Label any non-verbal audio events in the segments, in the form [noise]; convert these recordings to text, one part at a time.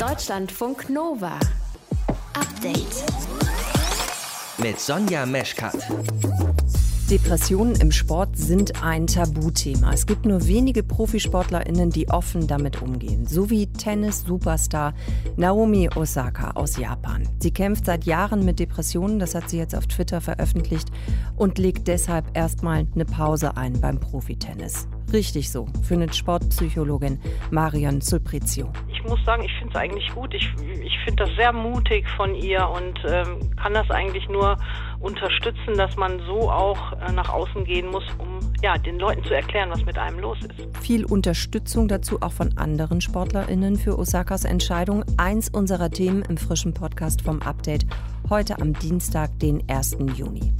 Deutschlandfunk Nova. Update. Mit Sonja Meschkat. Depressionen im Sport sind ein Tabuthema. Es gibt nur wenige ProfisportlerInnen, die offen damit umgehen. So wie Tennis-Superstar Naomi Osaka aus Japan. Sie kämpft seit Jahren mit Depressionen, das hat sie jetzt auf Twitter veröffentlicht und legt deshalb erstmal eine Pause ein beim Profitennis. Richtig so, findet Sportpsychologin Marion Sulprizio. Ich muss sagen, ich finde es eigentlich gut. Ich, ich finde das sehr mutig von ihr und ähm, kann das eigentlich nur unterstützen, dass man so auch äh, nach außen gehen muss, um ja, den Leuten zu erklären, was mit einem los ist. Viel Unterstützung dazu auch von anderen SportlerInnen für Osakas Entscheidung. Eins unserer Themen im frischen Podcast vom Update heute am Dienstag, den 1. Juni.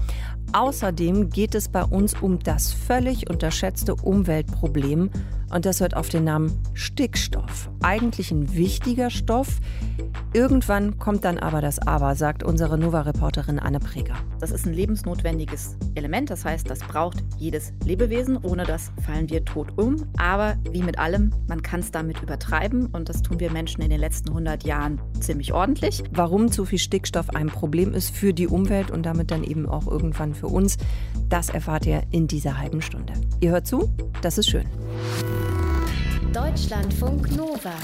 Außerdem geht es bei uns um das völlig unterschätzte Umweltproblem und das hört auf den Namen Stickstoff. Eigentlich ein wichtiger Stoff. Irgendwann kommt dann aber das Aber, sagt unsere Nova-Reporterin Anne Preger. Das ist ein lebensnotwendiges Element, das heißt, das braucht jedes Lebewesen. Ohne das fallen wir tot um. Aber wie mit allem, man kann es damit übertreiben und das tun wir Menschen in den letzten 100 Jahren ziemlich ordentlich. Warum zu viel Stickstoff ein Problem ist für die Umwelt und damit dann eben auch irgendwann für uns, das erfahrt ihr in dieser halben Stunde. Ihr hört zu, das ist schön. Deutschlandfunk Nova.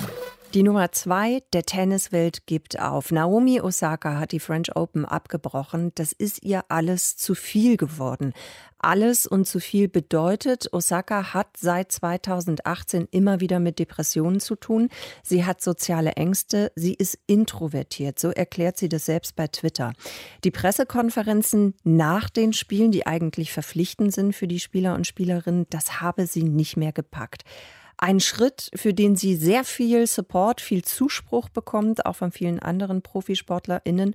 Die Nummer zwei der Tenniswelt gibt auf. Naomi Osaka hat die French Open abgebrochen. Das ist ihr alles zu viel geworden. Alles und zu viel bedeutet, Osaka hat seit 2018 immer wieder mit Depressionen zu tun. Sie hat soziale Ängste. Sie ist introvertiert. So erklärt sie das selbst bei Twitter. Die Pressekonferenzen nach den Spielen, die eigentlich verpflichtend sind für die Spieler und Spielerinnen, das habe sie nicht mehr gepackt. Ein Schritt, für den sie sehr viel Support, viel Zuspruch bekommt, auch von vielen anderen ProfisportlerInnen.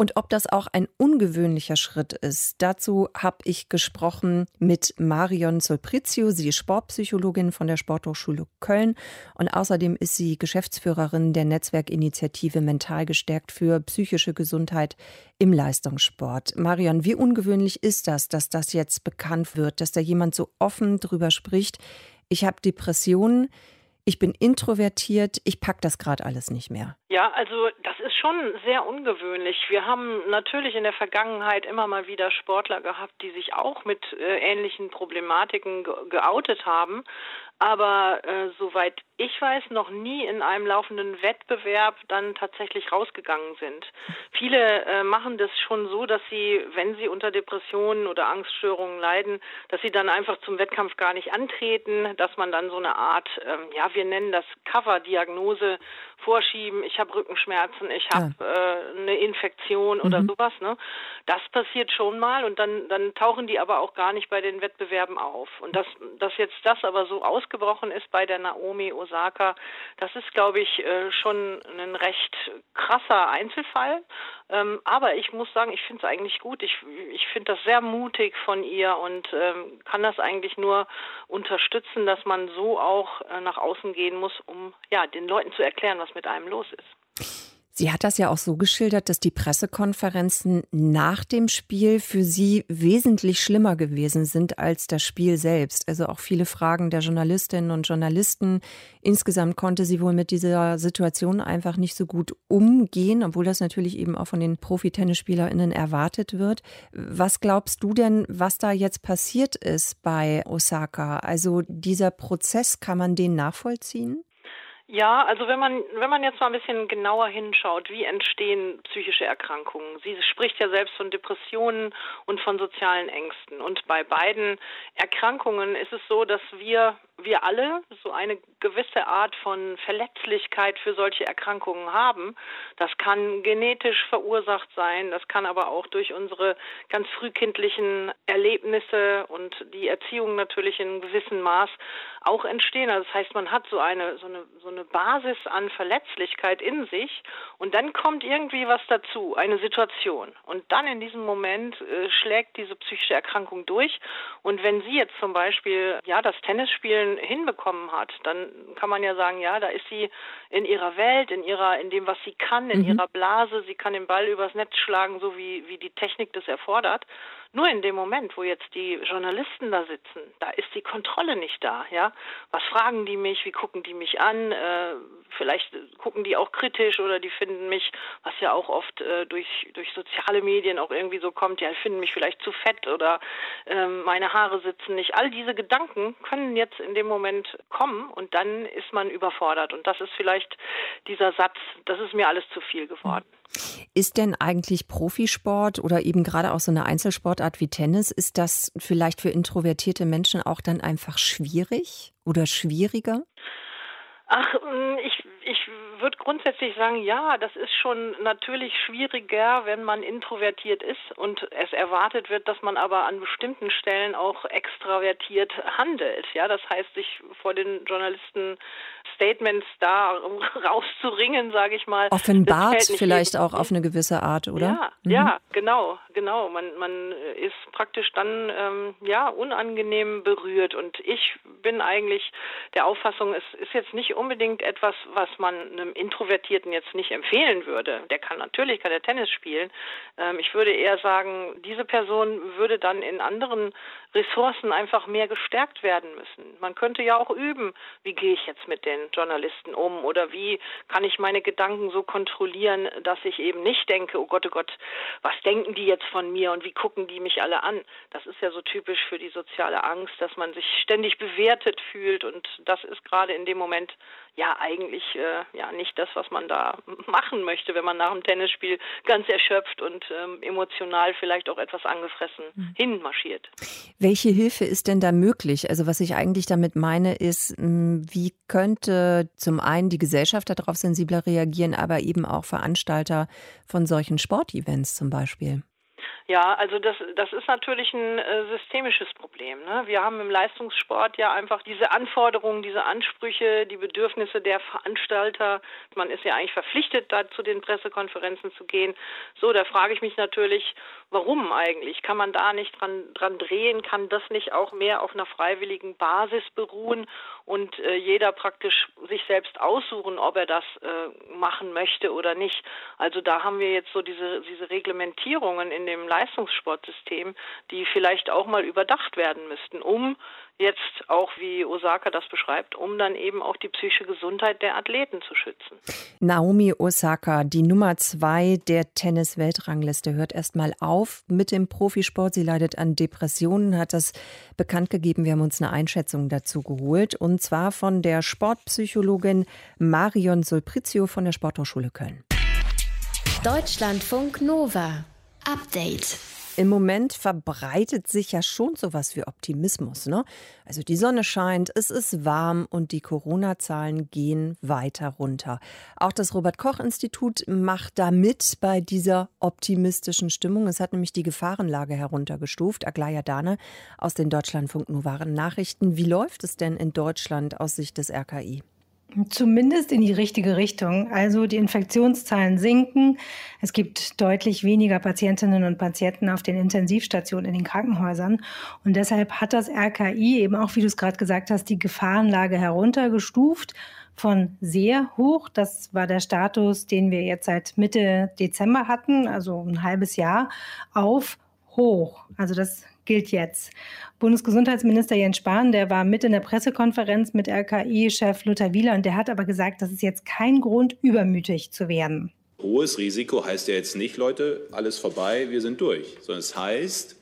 Und ob das auch ein ungewöhnlicher Schritt ist, dazu habe ich gesprochen mit Marion Solprizio. Sie ist Sportpsychologin von der Sporthochschule Köln und außerdem ist sie Geschäftsführerin der Netzwerkinitiative Mental gestärkt für psychische Gesundheit im Leistungssport. Marion, wie ungewöhnlich ist das, dass das jetzt bekannt wird, dass da jemand so offen drüber spricht? Ich habe Depressionen, ich bin introvertiert, ich packe das gerade alles nicht mehr. Ja, also das ist schon sehr ungewöhnlich. Wir haben natürlich in der Vergangenheit immer mal wieder Sportler gehabt, die sich auch mit äh, ähnlichen Problematiken ge geoutet haben aber äh, soweit ich weiß, noch nie in einem laufenden Wettbewerb dann tatsächlich rausgegangen sind. Viele äh, machen das schon so, dass sie, wenn sie unter Depressionen oder Angststörungen leiden, dass sie dann einfach zum Wettkampf gar nicht antreten, dass man dann so eine Art, ähm, ja, wir nennen das Cover-Diagnose vorschieben. Ich habe Rückenschmerzen, ich habe ja. äh, eine Infektion oder mhm. sowas. Ne? Das passiert schon mal und dann, dann tauchen die aber auch gar nicht bei den Wettbewerben auf. Und dass, dass jetzt das aber so aus ausgebrochen ist bei der Naomi Osaka, das ist, glaube ich, äh, schon ein recht krasser Einzelfall. Ähm, aber ich muss sagen, ich finde es eigentlich gut. Ich, ich finde das sehr mutig von ihr und ähm, kann das eigentlich nur unterstützen, dass man so auch äh, nach außen gehen muss, um ja den Leuten zu erklären, was mit einem los ist. Sie hat das ja auch so geschildert, dass die Pressekonferenzen nach dem Spiel für sie wesentlich schlimmer gewesen sind als das Spiel selbst. Also auch viele Fragen der Journalistinnen und Journalisten. Insgesamt konnte sie wohl mit dieser Situation einfach nicht so gut umgehen, obwohl das natürlich eben auch von den Profi-Tennisspielerinnen erwartet wird. Was glaubst du denn, was da jetzt passiert ist bei Osaka? Also dieser Prozess, kann man den nachvollziehen? Ja, also wenn man wenn man jetzt mal ein bisschen genauer hinschaut, wie entstehen psychische Erkrankungen? Sie spricht ja selbst von Depressionen und von sozialen Ängsten und bei beiden Erkrankungen ist es so, dass wir wir alle so eine gewisse Art von Verletzlichkeit für solche Erkrankungen haben. Das kann genetisch verursacht sein, das kann aber auch durch unsere ganz frühkindlichen Erlebnisse und die Erziehung natürlich in gewissem Maß auch entstehen. Also das heißt, man hat so eine so eine so eine Basis an Verletzlichkeit in sich und dann kommt irgendwie was dazu, eine Situation und dann in diesem Moment äh, schlägt diese psychische Erkrankung durch und wenn Sie jetzt zum Beispiel ja das Tennisspielen Regeln hinbekommen hat, dann kann man ja sagen, ja, da ist sie in ihrer Welt, in ihrer, in dem, was sie kann, in mhm. ihrer Blase, sie kann den Ball übers Netz schlagen, so wie, wie die Technik das erfordert. Nur in dem Moment, wo jetzt die Journalisten da sitzen, da ist die Kontrolle nicht da, ja. Was fragen die mich, wie gucken die mich an? Äh, vielleicht gucken die auch kritisch oder die finden mich, was ja auch oft äh, durch, durch soziale Medien auch irgendwie so kommt, ja, finden mich vielleicht zu fett oder ähm, meine Haare sitzen nicht. All diese Gedanken können jetzt in dem Moment kommen und dann ist man überfordert. Und das ist vielleicht dieser Satz, das ist mir alles zu viel geworden. Ist denn eigentlich Profisport oder eben gerade auch so eine Einzelsportart wie Tennis, ist das vielleicht für introvertierte Menschen auch dann einfach schwierig oder schwieriger? Ach, mm, ich, ich würde grundsätzlich sagen, ja, das ist schon natürlich schwieriger, wenn man introvertiert ist und es erwartet wird, dass man aber an bestimmten Stellen auch extravertiert handelt. Ja, das heißt, sich vor den Journalisten Statements da [laughs] rauszuringen, sage ich mal. Offenbart vielleicht auch auf eine gewisse Art, oder? Ja, mhm. ja, genau, genau. Man, man ist praktisch dann ähm, ja unangenehm berührt und ich bin eigentlich der Auffassung, es ist jetzt nicht unbedingt etwas, was man einem Introvertierten jetzt nicht empfehlen würde. Der kann natürlich kann der Tennis spielen. Ähm, ich würde eher sagen, diese Person würde dann in anderen Ressourcen einfach mehr gestärkt werden müssen. Man könnte ja auch üben, wie gehe ich jetzt mit den Journalisten um oder wie kann ich meine Gedanken so kontrollieren, dass ich eben nicht denke, oh Gott, oh Gott, was denken die jetzt von mir und wie gucken die mich alle an? Das ist ja so typisch für die soziale Angst, dass man sich ständig bewertet fühlt und das ist gerade in dem Moment ja eigentlich äh, ja nicht das, was man da machen möchte, wenn man nach dem Tennisspiel ganz erschöpft und ähm, emotional vielleicht auch etwas angefressen mhm. hinmarschiert. Welche Hilfe ist denn da möglich? Also was ich eigentlich damit meine, ist, hm, wie könnte zum einen die Gesellschaft darauf sensibler reagieren, aber eben auch Veranstalter von solchen Sportevents zum Beispiel? Ja, also das, das ist natürlich ein äh, systemisches Problem. Ne? Wir haben im Leistungssport ja einfach diese Anforderungen, diese Ansprüche, die Bedürfnisse der Veranstalter. Man ist ja eigentlich verpflichtet, da zu den Pressekonferenzen zu gehen. So, da frage ich mich natürlich, warum eigentlich? Kann man da nicht dran, dran drehen? Kann das nicht auch mehr auf einer freiwilligen Basis beruhen und äh, jeder praktisch sich selbst aussuchen, ob er das äh, machen möchte oder nicht? Also da haben wir jetzt so diese, diese Reglementierungen in dem Leistungssportsystem, die vielleicht auch mal überdacht werden müssten, um jetzt auch, wie Osaka das beschreibt, um dann eben auch die psychische Gesundheit der Athleten zu schützen. Naomi Osaka, die Nummer zwei der Tennis-Weltrangliste, hört erst mal auf mit dem Profisport. Sie leidet an Depressionen, hat das bekannt gegeben. Wir haben uns eine Einschätzung dazu geholt und zwar von der Sportpsychologin Marion Solprizio von der Sporthochschule Köln. Deutschlandfunk Nova. Update. Im Moment verbreitet sich ja schon sowas wie Optimismus. Ne? Also die Sonne scheint, es ist warm und die Corona-Zahlen gehen weiter runter. Auch das Robert-Koch-Institut macht da mit bei dieser optimistischen Stimmung. Es hat nämlich die Gefahrenlage heruntergestuft. Aglaya Dane aus den Deutschlandfunk Novaren Nachrichten. Wie läuft es denn in Deutschland aus Sicht des RKI? Zumindest in die richtige Richtung. Also die Infektionszahlen sinken. Es gibt deutlich weniger Patientinnen und Patienten auf den Intensivstationen in den Krankenhäusern. Und deshalb hat das RKI eben auch, wie du es gerade gesagt hast, die Gefahrenlage heruntergestuft von sehr hoch. Das war der Status, den wir jetzt seit Mitte Dezember hatten, also ein halbes Jahr, auf hoch. Also das gilt jetzt. Bundesgesundheitsminister Jens Spahn, der war mit in der Pressekonferenz mit RKI-Chef Luther Wieler und der hat aber gesagt, das ist jetzt kein Grund, übermütig zu werden. Hohes Risiko heißt ja jetzt nicht, Leute, alles vorbei, wir sind durch, sondern es heißt,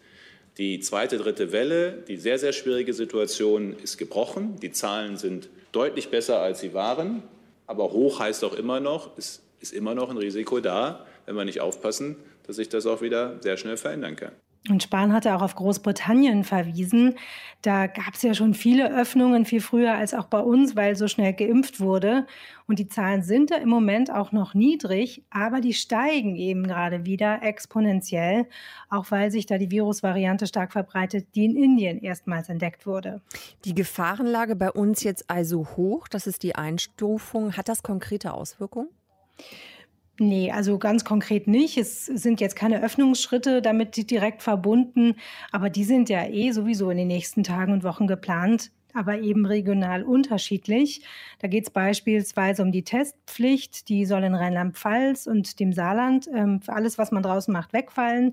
die zweite, dritte Welle, die sehr, sehr schwierige Situation ist gebrochen. Die Zahlen sind deutlich besser, als sie waren. Aber hoch heißt auch immer noch, es ist immer noch ein Risiko da, wenn wir nicht aufpassen, dass sich das auch wieder sehr schnell verändern kann. Und Spahn hatte auch auf Großbritannien verwiesen. Da gab es ja schon viele Öffnungen, viel früher als auch bei uns, weil so schnell geimpft wurde. Und die Zahlen sind da im Moment auch noch niedrig, aber die steigen eben gerade wieder exponentiell, auch weil sich da die Virusvariante stark verbreitet, die in Indien erstmals entdeckt wurde. Die Gefahrenlage bei uns jetzt also hoch, das ist die Einstufung. Hat das konkrete Auswirkungen? Nee, also ganz konkret nicht. Es sind jetzt keine Öffnungsschritte damit direkt verbunden, aber die sind ja eh sowieso in den nächsten Tagen und Wochen geplant, aber eben regional unterschiedlich. Da geht es beispielsweise um die Testpflicht, die soll in Rheinland-Pfalz und dem Saarland ähm, für alles, was man draußen macht, wegfallen.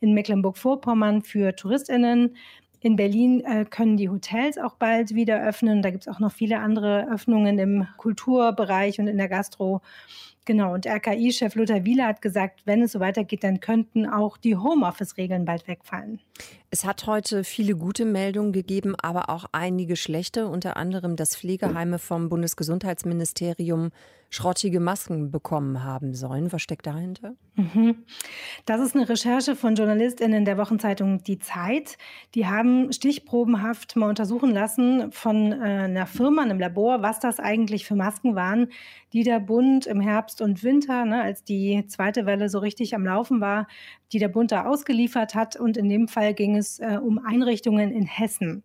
In Mecklenburg-Vorpommern für Touristinnen In Berlin äh, können die Hotels auch bald wieder öffnen. Da gibt es auch noch viele andere Öffnungen im Kulturbereich und in der Gastro. Genau, und RKI-Chef Lothar Wieler hat gesagt, wenn es so weitergeht, dann könnten auch die Homeoffice-Regeln bald wegfallen. Es hat heute viele gute Meldungen gegeben, aber auch einige schlechte, unter anderem, dass Pflegeheime vom Bundesgesundheitsministerium schrottige Masken bekommen haben sollen. Was steckt dahinter? Mhm. Das ist eine Recherche von JournalistInnen der Wochenzeitung Die Zeit. Die haben stichprobenhaft mal untersuchen lassen von äh, einer Firma, einem Labor, was das eigentlich für Masken waren, die der Bund im Herbst und Winter, ne, als die zweite Welle so richtig am Laufen war, die der Bund da ausgeliefert hat. Und in dem Fall ging es äh, um Einrichtungen in Hessen.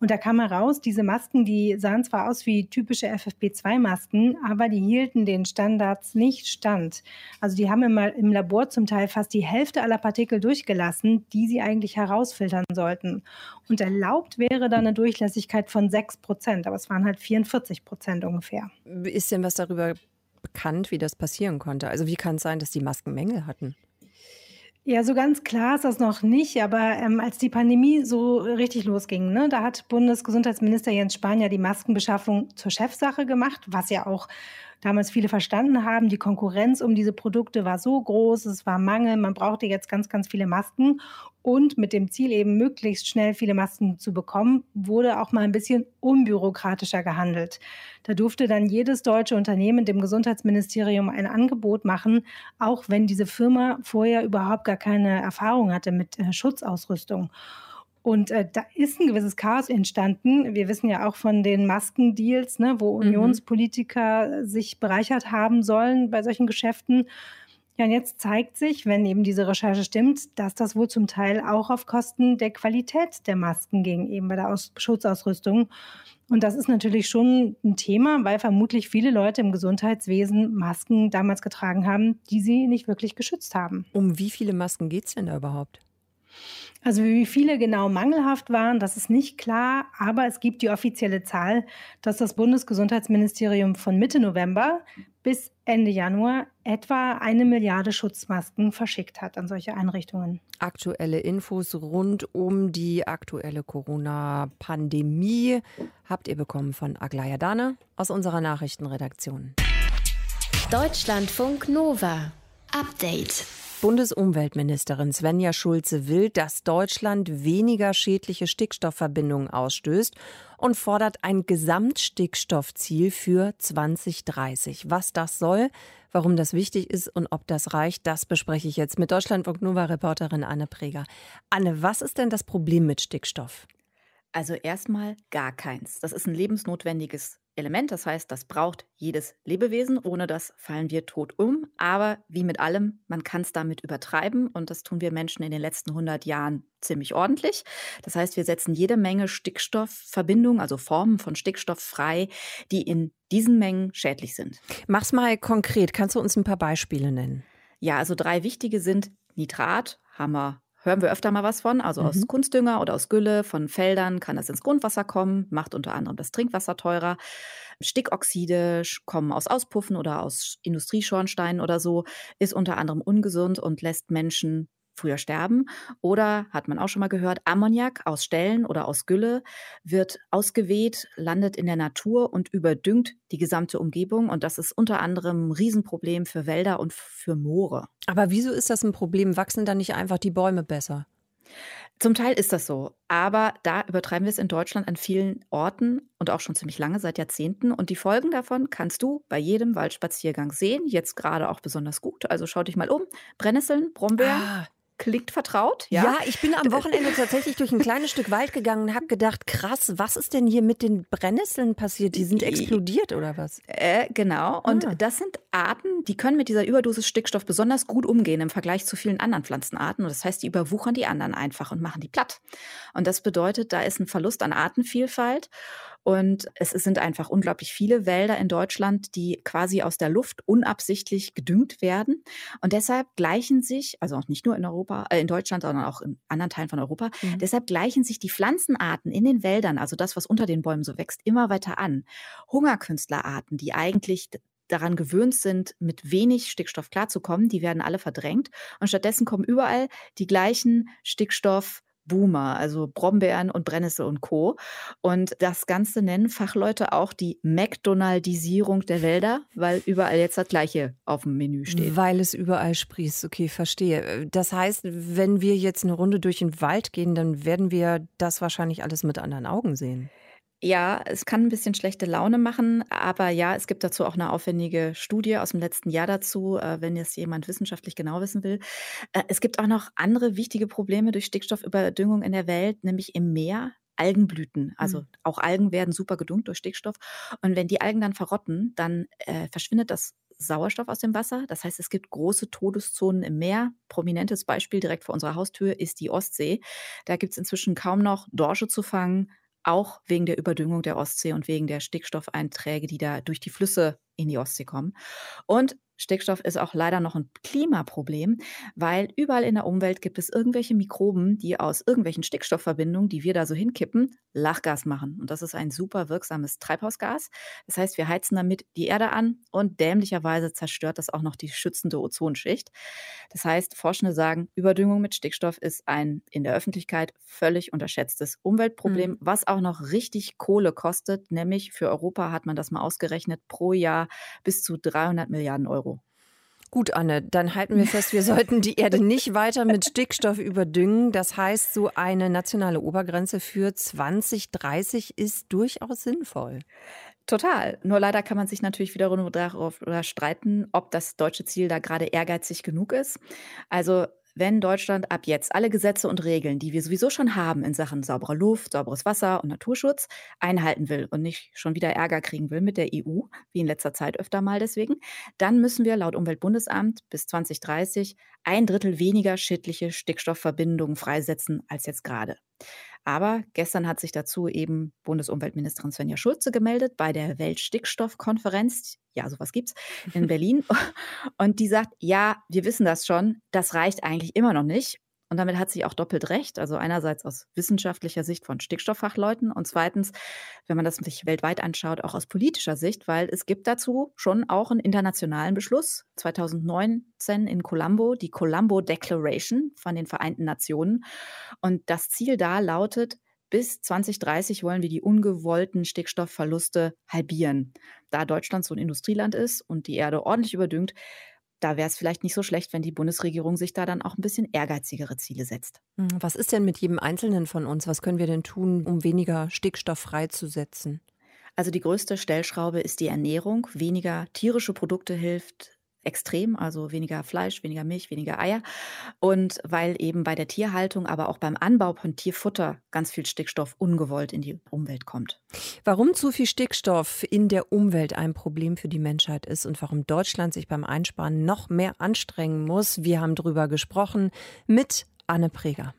Und da kam heraus, diese Masken, die sahen zwar aus wie typische FFP2-Masken, aber die hielten den Standards nicht stand. Also die haben im, im Labor zum Teil fast die Hälfte aller Partikel durchgelassen, die sie eigentlich herausfiltern sollten. Und erlaubt wäre dann eine Durchlässigkeit von 6 Prozent, aber es waren halt 44 Prozent ungefähr. Ist denn was darüber bekannt, wie das passieren konnte? Also wie kann es sein, dass die Masken Mängel hatten? Ja, so ganz klar ist das noch nicht, aber ähm, als die Pandemie so richtig losging, ne, da hat Bundesgesundheitsminister Jens Spahn ja die Maskenbeschaffung zur Chefsache gemacht, was ja auch damals viele verstanden haben. Die Konkurrenz um diese Produkte war so groß, es war Mangel, man brauchte jetzt ganz, ganz viele Masken. Und mit dem Ziel eben möglichst schnell viele Masken zu bekommen, wurde auch mal ein bisschen unbürokratischer gehandelt. Da durfte dann jedes deutsche Unternehmen dem Gesundheitsministerium ein Angebot machen, auch wenn diese Firma vorher überhaupt gar keine Erfahrung hatte mit äh, Schutzausrüstung. Und äh, da ist ein gewisses Chaos entstanden. Wir wissen ja auch von den Maskendeals, ne, wo mhm. Unionspolitiker sich bereichert haben sollen bei solchen Geschäften. Ja, und jetzt zeigt sich, wenn eben diese Recherche stimmt, dass das wohl zum Teil auch auf Kosten der Qualität der Masken ging, eben bei der Aus Schutzausrüstung. Und das ist natürlich schon ein Thema, weil vermutlich viele Leute im Gesundheitswesen Masken damals getragen haben, die sie nicht wirklich geschützt haben. Um wie viele Masken geht es denn da überhaupt? Also wie viele genau mangelhaft waren, das ist nicht klar, aber es gibt die offizielle Zahl, dass das Bundesgesundheitsministerium von Mitte November bis Ende Januar etwa eine Milliarde Schutzmasken verschickt hat an solche Einrichtungen. Aktuelle Infos rund um die aktuelle Corona-Pandemie habt ihr bekommen von Aglaya Dane aus unserer Nachrichtenredaktion. Deutschlandfunk Nova. Update. Bundesumweltministerin Svenja Schulze will, dass Deutschland weniger schädliche Stickstoffverbindungen ausstößt und fordert ein Gesamtstickstoffziel für 2030. Was das soll, warum das wichtig ist und ob das reicht, das bespreche ich jetzt mit Deutschlandfunk Nova Reporterin Anne Preger. Anne, was ist denn das Problem mit Stickstoff? Also erstmal gar keins. Das ist ein lebensnotwendiges Element. Das heißt, das braucht jedes Lebewesen. Ohne das fallen wir tot um. Aber wie mit allem, man kann es damit übertreiben. Und das tun wir Menschen in den letzten 100 Jahren ziemlich ordentlich. Das heißt, wir setzen jede Menge Stickstoffverbindungen, also Formen von Stickstoff frei, die in diesen Mengen schädlich sind. Mach's mal konkret. Kannst du uns ein paar Beispiele nennen? Ja, also drei wichtige sind Nitrat, haben wir hören wir öfter mal was von. Also mhm. aus Kunstdünger oder aus Gülle von Feldern kann das ins Grundwasser kommen, macht unter anderem das Trinkwasser teurer. Stickoxide kommen aus Auspuffen oder aus Industrieschornsteinen oder so, ist unter anderem ungesund und lässt Menschen früher sterben. Oder hat man auch schon mal gehört, Ammoniak aus Ställen oder aus Gülle wird ausgeweht, landet in der Natur und überdüngt die gesamte Umgebung. Und das ist unter anderem ein Riesenproblem für Wälder und für Moore. Aber wieso ist das ein Problem? Wachsen da nicht einfach die Bäume besser? Zum Teil ist das so, aber da übertreiben wir es in Deutschland an vielen Orten und auch schon ziemlich lange, seit Jahrzehnten. Und die Folgen davon kannst du bei jedem Waldspaziergang sehen, jetzt gerade auch besonders gut. Also schau dich mal um. Brennnesseln, Brombeeren, ah. Klingt vertraut, ja? Ja, ich bin am Wochenende tatsächlich durch ein kleines Stück Wald gegangen und habe gedacht, krass, was ist denn hier mit den Brennnesseln passiert? Die sind explodiert oder was? Äh, genau. Und ah. das sind Arten, die können mit dieser Überdosis Stickstoff besonders gut umgehen im Vergleich zu vielen anderen Pflanzenarten. Und das heißt, die überwuchern die anderen einfach und machen die platt. Und das bedeutet, da ist ein Verlust an Artenvielfalt. Und es sind einfach unglaublich viele Wälder in Deutschland, die quasi aus der Luft unabsichtlich gedüngt werden. Und deshalb gleichen sich, also auch nicht nur in Europa, äh, in Deutschland, sondern auch in anderen Teilen von Europa, mhm. deshalb gleichen sich die Pflanzenarten in den Wäldern, also das, was unter den Bäumen so wächst, immer weiter an. Hungerkünstlerarten, die eigentlich daran gewöhnt sind, mit wenig Stickstoff klarzukommen, die werden alle verdrängt. Und stattdessen kommen überall die gleichen Stickstoff Boomer, also Brombeeren und Brennnessel und Co. Und das Ganze nennen Fachleute auch die McDonaldisierung der Wälder, weil überall jetzt das Gleiche auf dem Menü steht. Weil es überall sprießt, okay, verstehe. Das heißt, wenn wir jetzt eine Runde durch den Wald gehen, dann werden wir das wahrscheinlich alles mit anderen Augen sehen. Ja, es kann ein bisschen schlechte Laune machen, aber ja, es gibt dazu auch eine aufwendige Studie aus dem letzten Jahr dazu, äh, wenn jetzt jemand wissenschaftlich genau wissen will. Äh, es gibt auch noch andere wichtige Probleme durch Stickstoffüberdüngung in der Welt, nämlich im Meer. Algenblüten. Also mhm. auch Algen werden super gedüngt durch Stickstoff. Und wenn die Algen dann verrotten, dann äh, verschwindet das Sauerstoff aus dem Wasser. Das heißt, es gibt große Todeszonen im Meer. Prominentes Beispiel direkt vor unserer Haustür ist die Ostsee. Da gibt es inzwischen kaum noch Dorsche zu fangen, auch wegen der Überdüngung der Ostsee und wegen der Stickstoffeinträge, die da durch die Flüsse in die Ostsee kommen. Und Stickstoff ist auch leider noch ein Klimaproblem, weil überall in der Umwelt gibt es irgendwelche Mikroben, die aus irgendwelchen Stickstoffverbindungen, die wir da so hinkippen, Lachgas machen. Und das ist ein super wirksames Treibhausgas. Das heißt, wir heizen damit die Erde an und dämlicherweise zerstört das auch noch die schützende Ozonschicht. Das heißt, Forschende sagen, Überdüngung mit Stickstoff ist ein in der Öffentlichkeit völlig unterschätztes Umweltproblem, mhm. was auch noch richtig Kohle kostet. Nämlich für Europa hat man das mal ausgerechnet, pro Jahr bis zu 300 Milliarden Euro. Gut, Anne, dann halten wir fest, wir sollten die Erde nicht weiter mit Stickstoff überdüngen. Das heißt, so eine nationale Obergrenze für 2030 ist durchaus sinnvoll. Total. Nur leider kann man sich natürlich wiederum darauf streiten, ob das deutsche Ziel da gerade ehrgeizig genug ist. Also wenn Deutschland ab jetzt alle Gesetze und Regeln, die wir sowieso schon haben in Sachen sauberer Luft, sauberes Wasser und Naturschutz, einhalten will und nicht schon wieder Ärger kriegen will mit der EU, wie in letzter Zeit öfter mal deswegen, dann müssen wir laut Umweltbundesamt bis 2030 ein Drittel weniger schädliche Stickstoffverbindungen freisetzen als jetzt gerade. Aber gestern hat sich dazu eben Bundesumweltministerin Svenja Schulze gemeldet bei der Weltstickstoffkonferenz. Ja, sowas gibt's in [laughs] Berlin. Und die sagt, ja, wir wissen das schon, das reicht eigentlich immer noch nicht. Und damit hat sie auch doppelt recht. Also einerseits aus wissenschaftlicher Sicht von Stickstofffachleuten und zweitens, wenn man das sich weltweit anschaut, auch aus politischer Sicht, weil es gibt dazu schon auch einen internationalen Beschluss 2019 in Colombo, die Colombo Declaration von den Vereinten Nationen. Und das Ziel da lautet, bis 2030 wollen wir die ungewollten Stickstoffverluste halbieren. Da Deutschland so ein Industrieland ist und die Erde ordentlich überdüngt, da wäre es vielleicht nicht so schlecht, wenn die Bundesregierung sich da dann auch ein bisschen ehrgeizigere Ziele setzt. Hm, was ist denn mit jedem Einzelnen von uns? Was können wir denn tun, um weniger Stickstoff freizusetzen? Also die größte Stellschraube ist die Ernährung. Weniger tierische Produkte hilft extrem, also weniger Fleisch, weniger Milch, weniger Eier. Und weil eben bei der Tierhaltung, aber auch beim Anbau von Tierfutter ganz viel Stickstoff ungewollt in die Umwelt kommt. Warum zu viel Stickstoff in der Umwelt ein Problem für die Menschheit ist und warum Deutschland sich beim Einsparen noch mehr anstrengen muss, wir haben darüber gesprochen mit Anne Preger.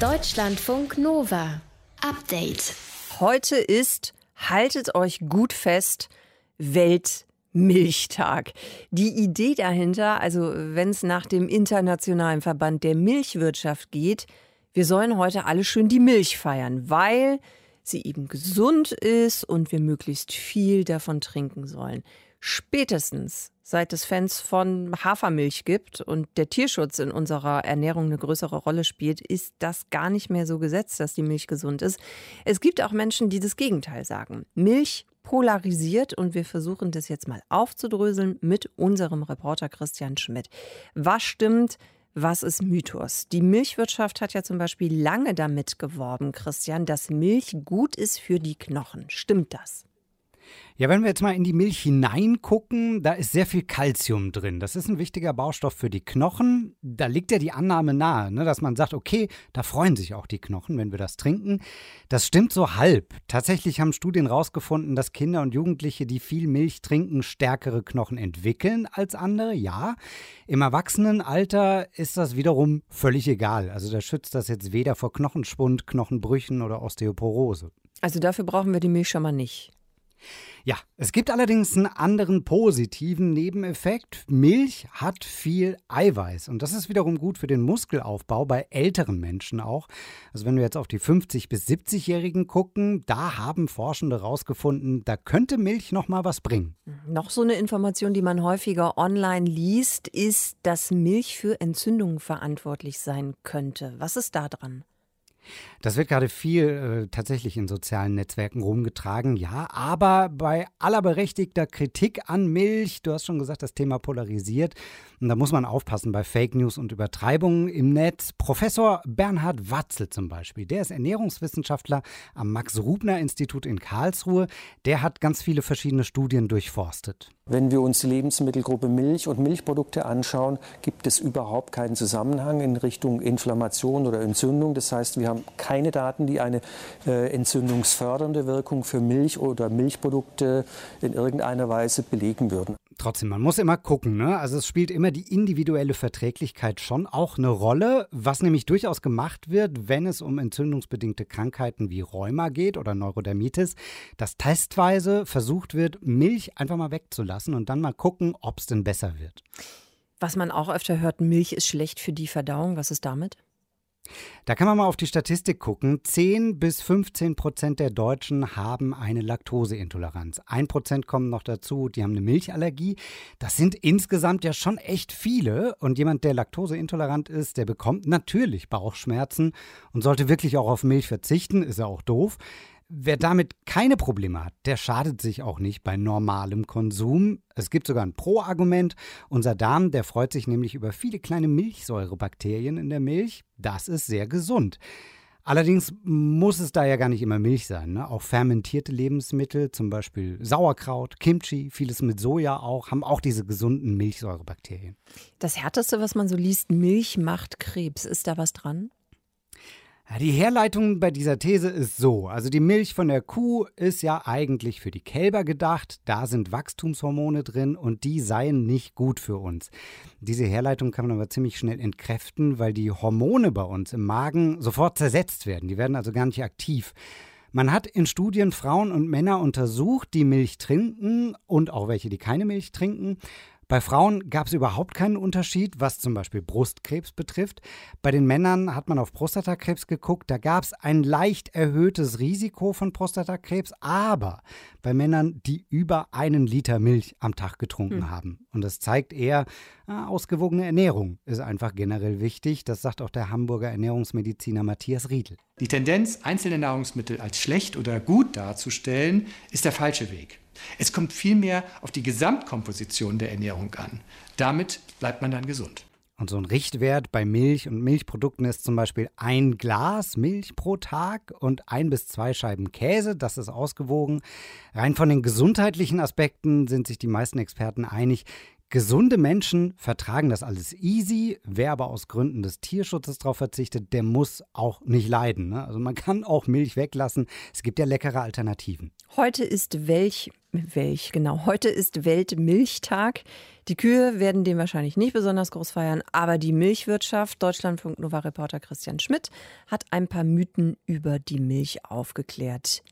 Deutschlandfunk Nova. Update. Heute ist, haltet euch gut fest, Welt Milchtag. Die Idee dahinter, also wenn es nach dem Internationalen Verband der Milchwirtschaft geht, wir sollen heute alle schön die Milch feiern, weil sie eben gesund ist und wir möglichst viel davon trinken sollen. Spätestens seit es Fans von Hafermilch gibt und der Tierschutz in unserer Ernährung eine größere Rolle spielt, ist das gar nicht mehr so gesetzt, dass die Milch gesund ist. Es gibt auch Menschen, die das Gegenteil sagen. Milch polarisiert und wir versuchen das jetzt mal aufzudröseln mit unserem Reporter Christian Schmidt. Was stimmt? Was ist Mythos? Die Milchwirtschaft hat ja zum Beispiel lange damit geworben, Christian, dass Milch gut ist für die Knochen. Stimmt das? Ja, wenn wir jetzt mal in die Milch hineingucken, da ist sehr viel Kalzium drin. Das ist ein wichtiger Baustoff für die Knochen. Da liegt ja die Annahme nahe, ne, dass man sagt, okay, da freuen sich auch die Knochen, wenn wir das trinken. Das stimmt so halb. Tatsächlich haben Studien herausgefunden, dass Kinder und Jugendliche, die viel Milch trinken, stärkere Knochen entwickeln als andere. Ja, im Erwachsenenalter ist das wiederum völlig egal. Also da schützt das jetzt weder vor Knochenschwund, Knochenbrüchen oder Osteoporose. Also dafür brauchen wir die Milch schon mal nicht. Ja, es gibt allerdings einen anderen positiven Nebeneffekt. Milch hat viel Eiweiß und das ist wiederum gut für den Muskelaufbau bei älteren Menschen auch. Also wenn wir jetzt auf die 50 bis 70-Jährigen gucken, da haben Forschende herausgefunden, da könnte Milch noch mal was bringen. Noch so eine Information, die man häufiger online liest, ist, dass Milch für Entzündungen verantwortlich sein könnte. Was ist da dran? Das wird gerade viel äh, tatsächlich in sozialen Netzwerken rumgetragen, ja, aber bei aller berechtigter Kritik an Milch, du hast schon gesagt, das Thema polarisiert, und da muss man aufpassen bei Fake News und Übertreibungen im Netz. Professor Bernhard Watzel zum Beispiel, der ist Ernährungswissenschaftler am Max-Rubner-Institut in Karlsruhe, der hat ganz viele verschiedene Studien durchforstet. Wenn wir uns die Lebensmittelgruppe Milch und Milchprodukte anschauen, gibt es überhaupt keinen Zusammenhang in Richtung Inflammation oder Entzündung. Das heißt, wir haben keine Daten, die eine äh, entzündungsfördernde Wirkung für Milch oder Milchprodukte in irgendeiner Weise belegen würden. Trotzdem, man muss immer gucken, ne? Also es spielt immer die individuelle Verträglichkeit schon auch eine Rolle, was nämlich durchaus gemacht wird, wenn es um entzündungsbedingte Krankheiten wie Rheuma geht oder Neurodermitis, dass testweise versucht wird, Milch einfach mal wegzulassen und dann mal gucken, ob es denn besser wird. Was man auch öfter hört, Milch ist schlecht für die Verdauung. Was ist damit? Da kann man mal auf die Statistik gucken. 10 bis 15 Prozent der Deutschen haben eine Laktoseintoleranz. Ein Prozent kommen noch dazu, die haben eine Milchallergie. Das sind insgesamt ja schon echt viele. Und jemand, der laktoseintolerant ist, der bekommt natürlich Bauchschmerzen und sollte wirklich auch auf Milch verzichten. Ist ja auch doof. Wer damit keine Probleme hat, der schadet sich auch nicht bei normalem Konsum. Es gibt sogar ein Pro-Argument. Unser Darm, der freut sich nämlich über viele kleine Milchsäurebakterien in der Milch. Das ist sehr gesund. Allerdings muss es da ja gar nicht immer Milch sein. Ne? Auch fermentierte Lebensmittel, zum Beispiel Sauerkraut, Kimchi, vieles mit Soja auch, haben auch diese gesunden Milchsäurebakterien. Das Härteste, was man so liest, Milch macht Krebs. Ist da was dran? Die Herleitung bei dieser These ist so. Also die Milch von der Kuh ist ja eigentlich für die Kälber gedacht. Da sind Wachstumshormone drin und die seien nicht gut für uns. Diese Herleitung kann man aber ziemlich schnell entkräften, weil die Hormone bei uns im Magen sofort zersetzt werden. Die werden also gar nicht aktiv. Man hat in Studien Frauen und Männer untersucht, die Milch trinken und auch welche, die keine Milch trinken. Bei Frauen gab es überhaupt keinen Unterschied, was zum Beispiel Brustkrebs betrifft. Bei den Männern hat man auf Prostatakrebs geguckt. Da gab es ein leicht erhöhtes Risiko von Prostatakrebs, aber bei Männern, die über einen Liter Milch am Tag getrunken hm. haben. Und das zeigt eher, äh, ausgewogene Ernährung ist einfach generell wichtig. Das sagt auch der Hamburger Ernährungsmediziner Matthias Riedel. Die Tendenz, einzelne Nahrungsmittel als schlecht oder gut darzustellen, ist der falsche Weg. Es kommt vielmehr auf die Gesamtkomposition der Ernährung an. Damit bleibt man dann gesund. Und so ein Richtwert bei Milch und Milchprodukten ist zum Beispiel ein Glas Milch pro Tag und ein bis zwei Scheiben Käse. Das ist ausgewogen. Rein von den gesundheitlichen Aspekten sind sich die meisten Experten einig. Gesunde Menschen vertragen das alles easy. Wer aber aus Gründen des Tierschutzes darauf verzichtet, der muss auch nicht leiden. Ne? Also man kann auch Milch weglassen. Es gibt ja leckere Alternativen. Heute ist welch, welch, genau, heute ist Weltmilchtag. Die Kühe werden den wahrscheinlich nicht besonders groß feiern, aber die Milchwirtschaft, Deutschlandfunk Nova-Reporter Christian Schmidt, hat ein paar Mythen über die Milch aufgeklärt.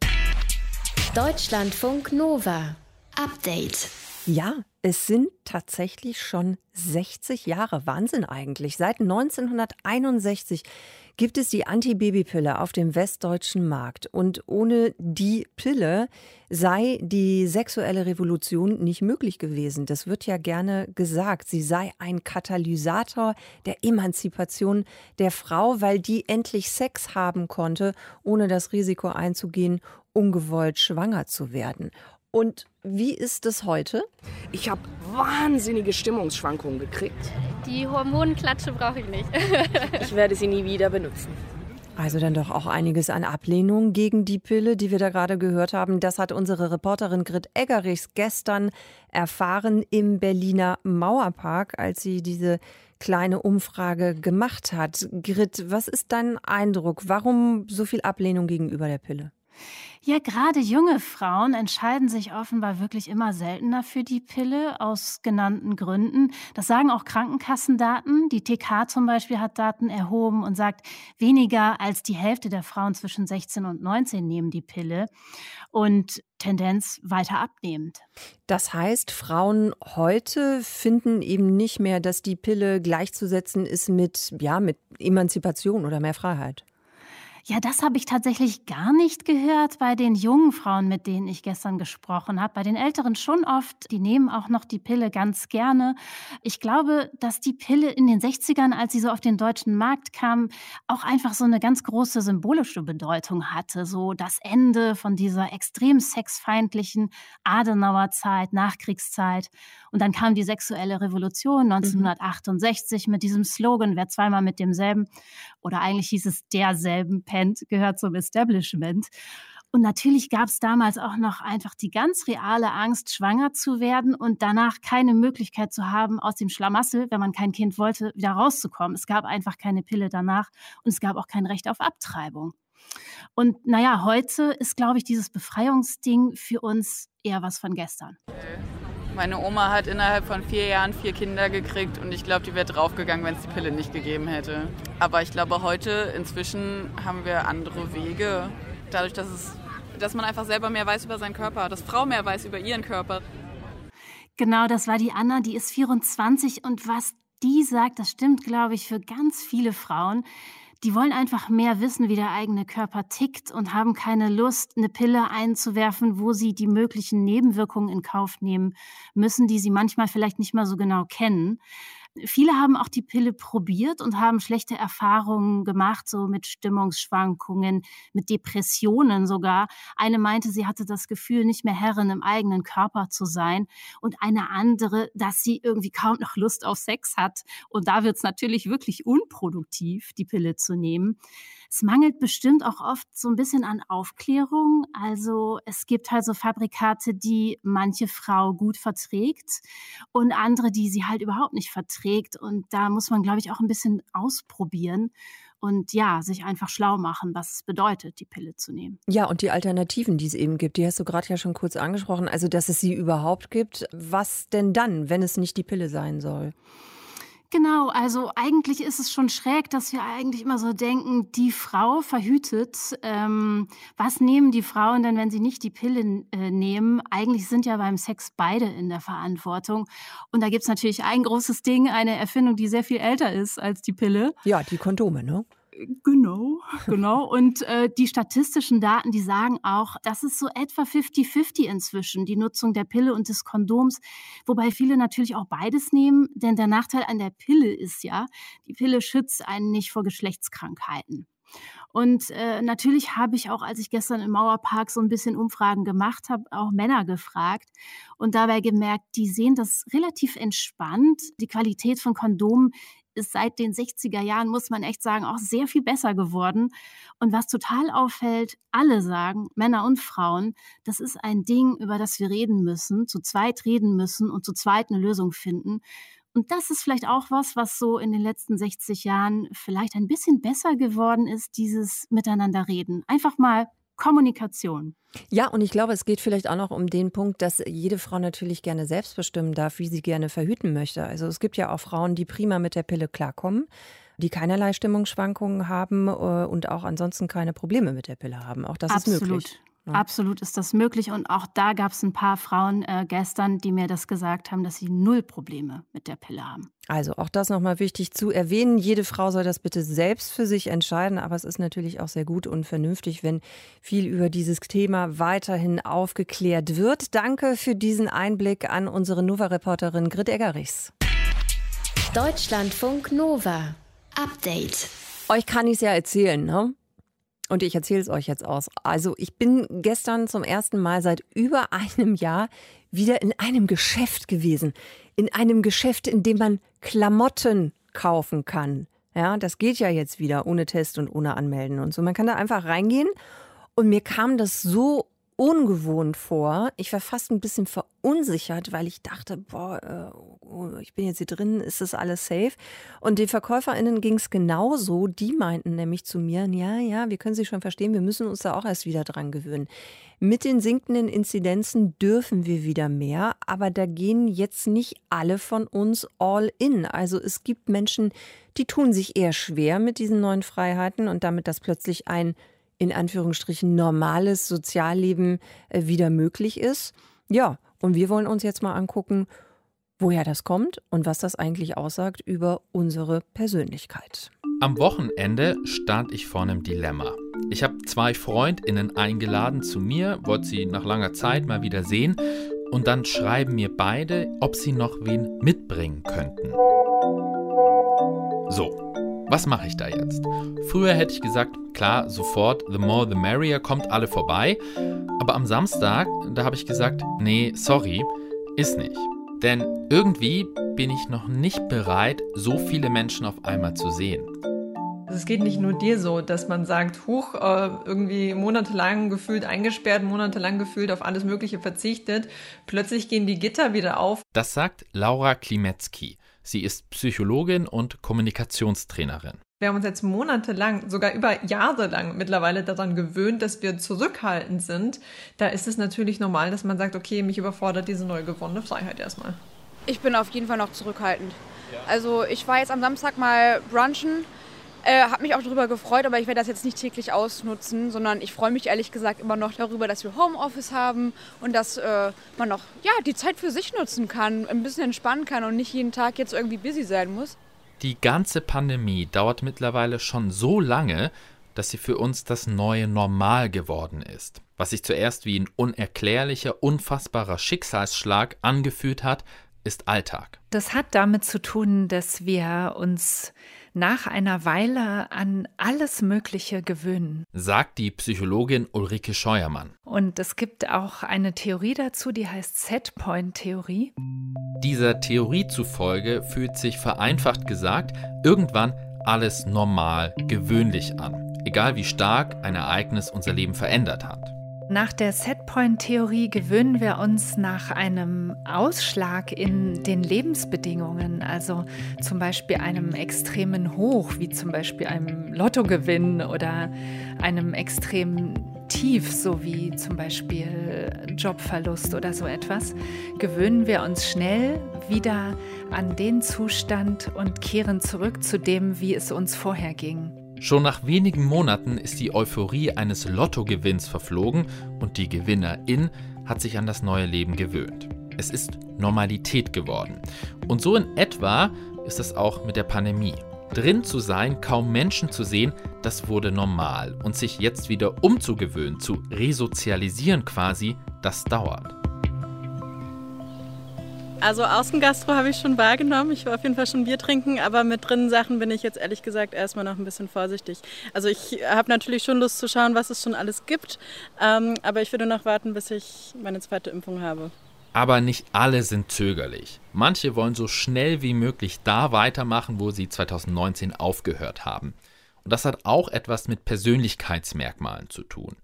Deutschlandfunk Nova. Update. Ja, es sind tatsächlich schon 60 Jahre. Wahnsinn eigentlich. Seit 1961 gibt es die Antibabypille auf dem westdeutschen Markt. Und ohne die Pille sei die sexuelle Revolution nicht möglich gewesen. Das wird ja gerne gesagt. Sie sei ein Katalysator der Emanzipation der Frau, weil die endlich Sex haben konnte, ohne das Risiko einzugehen, ungewollt schwanger zu werden. Und wie ist es heute? Ich habe wahnsinnige Stimmungsschwankungen gekriegt. Die Hormonklatsche brauche ich nicht. [laughs] ich werde sie nie wieder benutzen. Also dann doch auch einiges an Ablehnung gegen die Pille, die wir da gerade gehört haben. Das hat unsere Reporterin Grit Eggerichs gestern erfahren im Berliner Mauerpark, als sie diese kleine Umfrage gemacht hat. Grit, was ist dein Eindruck? Warum so viel Ablehnung gegenüber der Pille? Ja, gerade junge Frauen entscheiden sich offenbar wirklich immer seltener für die Pille aus genannten Gründen. Das sagen auch Krankenkassendaten. Die TK zum Beispiel hat Daten erhoben und sagt, weniger als die Hälfte der Frauen zwischen 16 und 19 nehmen die Pille und Tendenz weiter abnehmend. Das heißt, Frauen heute finden eben nicht mehr, dass die Pille gleichzusetzen ist mit, ja, mit Emanzipation oder mehr Freiheit. Ja, das habe ich tatsächlich gar nicht gehört bei den jungen Frauen, mit denen ich gestern gesprochen habe. Bei den Älteren schon oft. Die nehmen auch noch die Pille ganz gerne. Ich glaube, dass die Pille in den 60ern, als sie so auf den deutschen Markt kam, auch einfach so eine ganz große symbolische Bedeutung hatte. So das Ende von dieser extrem sexfeindlichen Adenauerzeit, Nachkriegszeit. Und dann kam die sexuelle Revolution 1968 mhm. mit diesem Slogan, wer zweimal mit demselben, oder eigentlich hieß es derselben pennt, gehört zum Establishment. Und natürlich gab es damals auch noch einfach die ganz reale Angst, schwanger zu werden und danach keine Möglichkeit zu haben, aus dem Schlamassel, wenn man kein Kind wollte, wieder rauszukommen. Es gab einfach keine Pille danach und es gab auch kein Recht auf Abtreibung. Und naja, heute ist, glaube ich, dieses Befreiungsding für uns eher was von gestern. Meine Oma hat innerhalb von vier Jahren vier Kinder gekriegt und ich glaube, die wäre draufgegangen, wenn es die Pille nicht gegeben hätte. Aber ich glaube, heute inzwischen haben wir andere Wege. Dadurch, dass, es, dass man einfach selber mehr weiß über seinen Körper, dass Frau mehr weiß über ihren Körper. Genau, das war die Anna, die ist 24 und was die sagt, das stimmt, glaube ich, für ganz viele Frauen. Die wollen einfach mehr wissen, wie der eigene Körper tickt und haben keine Lust, eine Pille einzuwerfen, wo sie die möglichen Nebenwirkungen in Kauf nehmen müssen, die sie manchmal vielleicht nicht mal so genau kennen. Viele haben auch die Pille probiert und haben schlechte Erfahrungen gemacht, so mit Stimmungsschwankungen, mit Depressionen sogar. Eine meinte, sie hatte das Gefühl, nicht mehr Herrin im eigenen Körper zu sein. Und eine andere, dass sie irgendwie kaum noch Lust auf Sex hat. Und da wird es natürlich wirklich unproduktiv, die Pille zu nehmen. Es mangelt bestimmt auch oft so ein bisschen an Aufklärung. Also es gibt halt so Fabrikate, die manche Frau gut verträgt und andere, die sie halt überhaupt nicht verträgt. Und da muss man, glaube ich, auch ein bisschen ausprobieren und ja, sich einfach schlau machen, was es bedeutet, die Pille zu nehmen. Ja, und die Alternativen, die es eben gibt, die hast du gerade ja schon kurz angesprochen. Also, dass es sie überhaupt gibt. Was denn dann, wenn es nicht die Pille sein soll? Genau, also eigentlich ist es schon schräg, dass wir eigentlich immer so denken, die Frau verhütet. Ähm, was nehmen die Frauen denn, wenn sie nicht die Pille äh, nehmen? Eigentlich sind ja beim Sex beide in der Verantwortung. Und da gibt's natürlich ein großes Ding, eine Erfindung, die sehr viel älter ist als die Pille. Ja, die Kondome, ne? Genau, genau. Und äh, die statistischen Daten, die sagen auch, das ist so etwa 50-50 inzwischen, die Nutzung der Pille und des Kondoms, wobei viele natürlich auch beides nehmen, denn der Nachteil an der Pille ist ja, die Pille schützt einen nicht vor Geschlechtskrankheiten. Und äh, natürlich habe ich auch, als ich gestern im Mauerpark so ein bisschen Umfragen gemacht habe, auch Männer gefragt und dabei gemerkt, die sehen das relativ entspannt. Die Qualität von Kondomen ist seit den 60er Jahren, muss man echt sagen, auch sehr viel besser geworden. Und was total auffällt, alle sagen, Männer und Frauen, das ist ein Ding, über das wir reden müssen, zu zweit reden müssen und zu zweit eine Lösung finden. Und das ist vielleicht auch was, was so in den letzten 60 Jahren vielleicht ein bisschen besser geworden ist, dieses Miteinanderreden. Einfach mal Kommunikation. Ja, und ich glaube, es geht vielleicht auch noch um den Punkt, dass jede Frau natürlich gerne selbst bestimmen darf, wie sie gerne verhüten möchte. Also es gibt ja auch Frauen, die prima mit der Pille klarkommen, die keinerlei Stimmungsschwankungen haben äh, und auch ansonsten keine Probleme mit der Pille haben. Auch das Absolut. ist möglich. Ja. Absolut ist das möglich. Und auch da gab es ein paar Frauen äh, gestern, die mir das gesagt haben, dass sie null Probleme mit der Pille haben. Also auch das nochmal wichtig zu erwähnen. Jede Frau soll das bitte selbst für sich entscheiden. Aber es ist natürlich auch sehr gut und vernünftig, wenn viel über dieses Thema weiterhin aufgeklärt wird. Danke für diesen Einblick an unsere Nova-Reporterin Grit Eggerichs. Deutschlandfunk Nova. Update. Euch kann ich es ja erzählen, ne? Und ich erzähle es euch jetzt aus. Also ich bin gestern zum ersten Mal seit über [laughs] einem Jahr wieder in einem Geschäft gewesen. In einem Geschäft, in dem man Klamotten kaufen kann. Ja, das geht ja jetzt wieder ohne Test und ohne Anmelden und so. Man kann da einfach reingehen und mir kam das so ungewohnt vor. Ich war fast ein bisschen verunsichert, weil ich dachte, boah, äh, oh, ich bin jetzt hier drin, ist das alles safe? Und den VerkäuferInnen ging es genauso. Die meinten nämlich zu mir, ja, ja, wir können Sie schon verstehen, wir müssen uns da auch erst wieder dran gewöhnen. Mit den sinkenden Inzidenzen dürfen wir wieder mehr, aber da gehen jetzt nicht alle von uns all in. Also es gibt Menschen, die tun sich eher schwer mit diesen neuen Freiheiten und damit, dass plötzlich ein in Anführungsstrichen normales Sozialleben äh, wieder möglich ist. Ja, und wir wollen uns jetzt mal angucken, woher das kommt und was das eigentlich aussagt über unsere Persönlichkeit. Am Wochenende stand ich vor einem Dilemma. Ich habe zwei Freundinnen eingeladen zu mir, wollte sie nach langer Zeit mal wieder sehen und dann schreiben mir beide, ob sie noch wen mitbringen könnten. So, was mache ich da jetzt? Früher hätte ich gesagt, klar, sofort, the more the merrier, kommt alle vorbei. Aber am Samstag, da habe ich gesagt, nee, sorry, ist nicht. Denn irgendwie bin ich noch nicht bereit, so viele Menschen auf einmal zu sehen. Also es geht nicht nur dir so, dass man sagt, huch, äh, irgendwie monatelang gefühlt eingesperrt, monatelang gefühlt auf alles Mögliche verzichtet. Plötzlich gehen die Gitter wieder auf. Das sagt Laura Klimetzki. Sie ist Psychologin und Kommunikationstrainerin. Wir haben uns jetzt monatelang, sogar über Jahre lang mittlerweile daran gewöhnt, dass wir zurückhaltend sind. Da ist es natürlich normal, dass man sagt, okay, mich überfordert diese neu gewonnene Freiheit erstmal. Ich bin auf jeden Fall noch zurückhaltend. Also ich war jetzt am Samstag mal brunchen äh, habe mich auch darüber gefreut, aber ich werde das jetzt nicht täglich ausnutzen, sondern ich freue mich ehrlich gesagt immer noch darüber, dass wir Homeoffice haben und dass äh, man noch ja, die Zeit für sich nutzen kann, ein bisschen entspannen kann und nicht jeden Tag jetzt irgendwie busy sein muss. Die ganze Pandemie dauert mittlerweile schon so lange, dass sie für uns das neue Normal geworden ist. Was sich zuerst wie ein unerklärlicher, unfassbarer Schicksalsschlag angefühlt hat, ist Alltag. Das hat damit zu tun, dass wir uns nach einer Weile an alles Mögliche gewöhnen. Sagt die Psychologin Ulrike Scheuermann. Und es gibt auch eine Theorie dazu, die heißt Setpoint-Theorie. Dieser Theorie zufolge fühlt sich vereinfacht gesagt irgendwann alles normal, gewöhnlich an, egal wie stark ein Ereignis unser Leben verändert hat. Nach der Setpoint-Theorie gewöhnen wir uns nach einem Ausschlag in den Lebensbedingungen, also zum Beispiel einem extremen Hoch, wie zum Beispiel einem Lottogewinn oder einem extremen Tief, so wie zum Beispiel Jobverlust oder so etwas, gewöhnen wir uns schnell wieder an den Zustand und kehren zurück zu dem, wie es uns vorher ging. Schon nach wenigen Monaten ist die Euphorie eines Lottogewinns verflogen und die Gewinnerin hat sich an das neue Leben gewöhnt. Es ist Normalität geworden. Und so in etwa ist es auch mit der Pandemie. Drin zu sein, kaum Menschen zu sehen, das wurde normal. Und sich jetzt wieder umzugewöhnen, zu resozialisieren quasi, das dauert. Also Außengastro habe ich schon wahrgenommen. Ich war auf jeden Fall schon Bier trinken, aber mit drinnen Sachen bin ich jetzt ehrlich gesagt erstmal noch ein bisschen vorsichtig. Also ich habe natürlich schon Lust zu schauen, was es schon alles gibt, ähm, aber ich würde noch warten, bis ich meine zweite Impfung habe. Aber nicht alle sind zögerlich. Manche wollen so schnell wie möglich da weitermachen, wo sie 2019 aufgehört haben. Und das hat auch etwas mit Persönlichkeitsmerkmalen zu tun.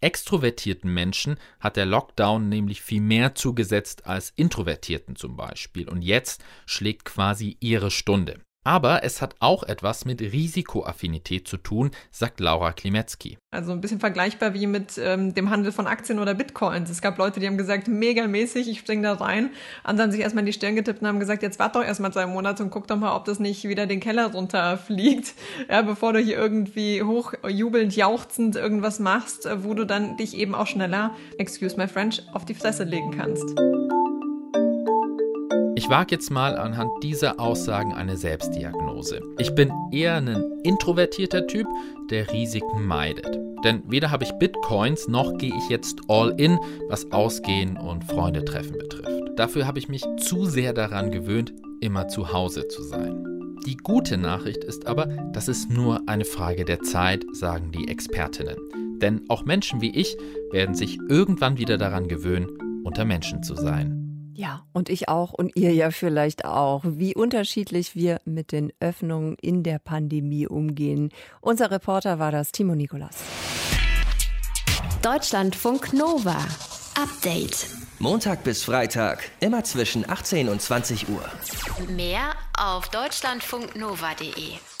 Extrovertierten Menschen hat der Lockdown nämlich viel mehr zugesetzt als Introvertierten zum Beispiel. Und jetzt schlägt quasi ihre Stunde. Aber es hat auch etwas mit Risikoaffinität zu tun, sagt Laura Klimetzki. Also ein bisschen vergleichbar wie mit ähm, dem Handel von Aktien oder Bitcoins. Es gab Leute, die haben gesagt, mega mäßig, ich springe da rein. Andere haben sich erstmal in die Stirn getippt und haben gesagt, jetzt warte doch erstmal zwei Monate und guck doch mal, ob das nicht wieder den Keller runterfliegt. [laughs] Ja, bevor du hier irgendwie hochjubelnd, jauchzend irgendwas machst, wo du dann dich eben auch schneller, excuse my French, auf die Fresse legen kannst. Ich wage jetzt mal anhand dieser Aussagen eine Selbstdiagnose. Ich bin eher ein introvertierter Typ, der Risiken meidet. Denn weder habe ich Bitcoins noch gehe ich jetzt all in, was Ausgehen und Freunde treffen betrifft. Dafür habe ich mich zu sehr daran gewöhnt, immer zu Hause zu sein. Die gute Nachricht ist aber, das ist nur eine Frage der Zeit, sagen die Expertinnen. Denn auch Menschen wie ich werden sich irgendwann wieder daran gewöhnen, unter Menschen zu sein. Ja, und ich auch und ihr ja vielleicht auch, wie unterschiedlich wir mit den Öffnungen in der Pandemie umgehen. Unser Reporter war das Timo Nikolas. Deutschlandfunk Nova. Update. Montag bis Freitag, immer zwischen 18 und 20 Uhr. Mehr auf deutschlandfunknova.de.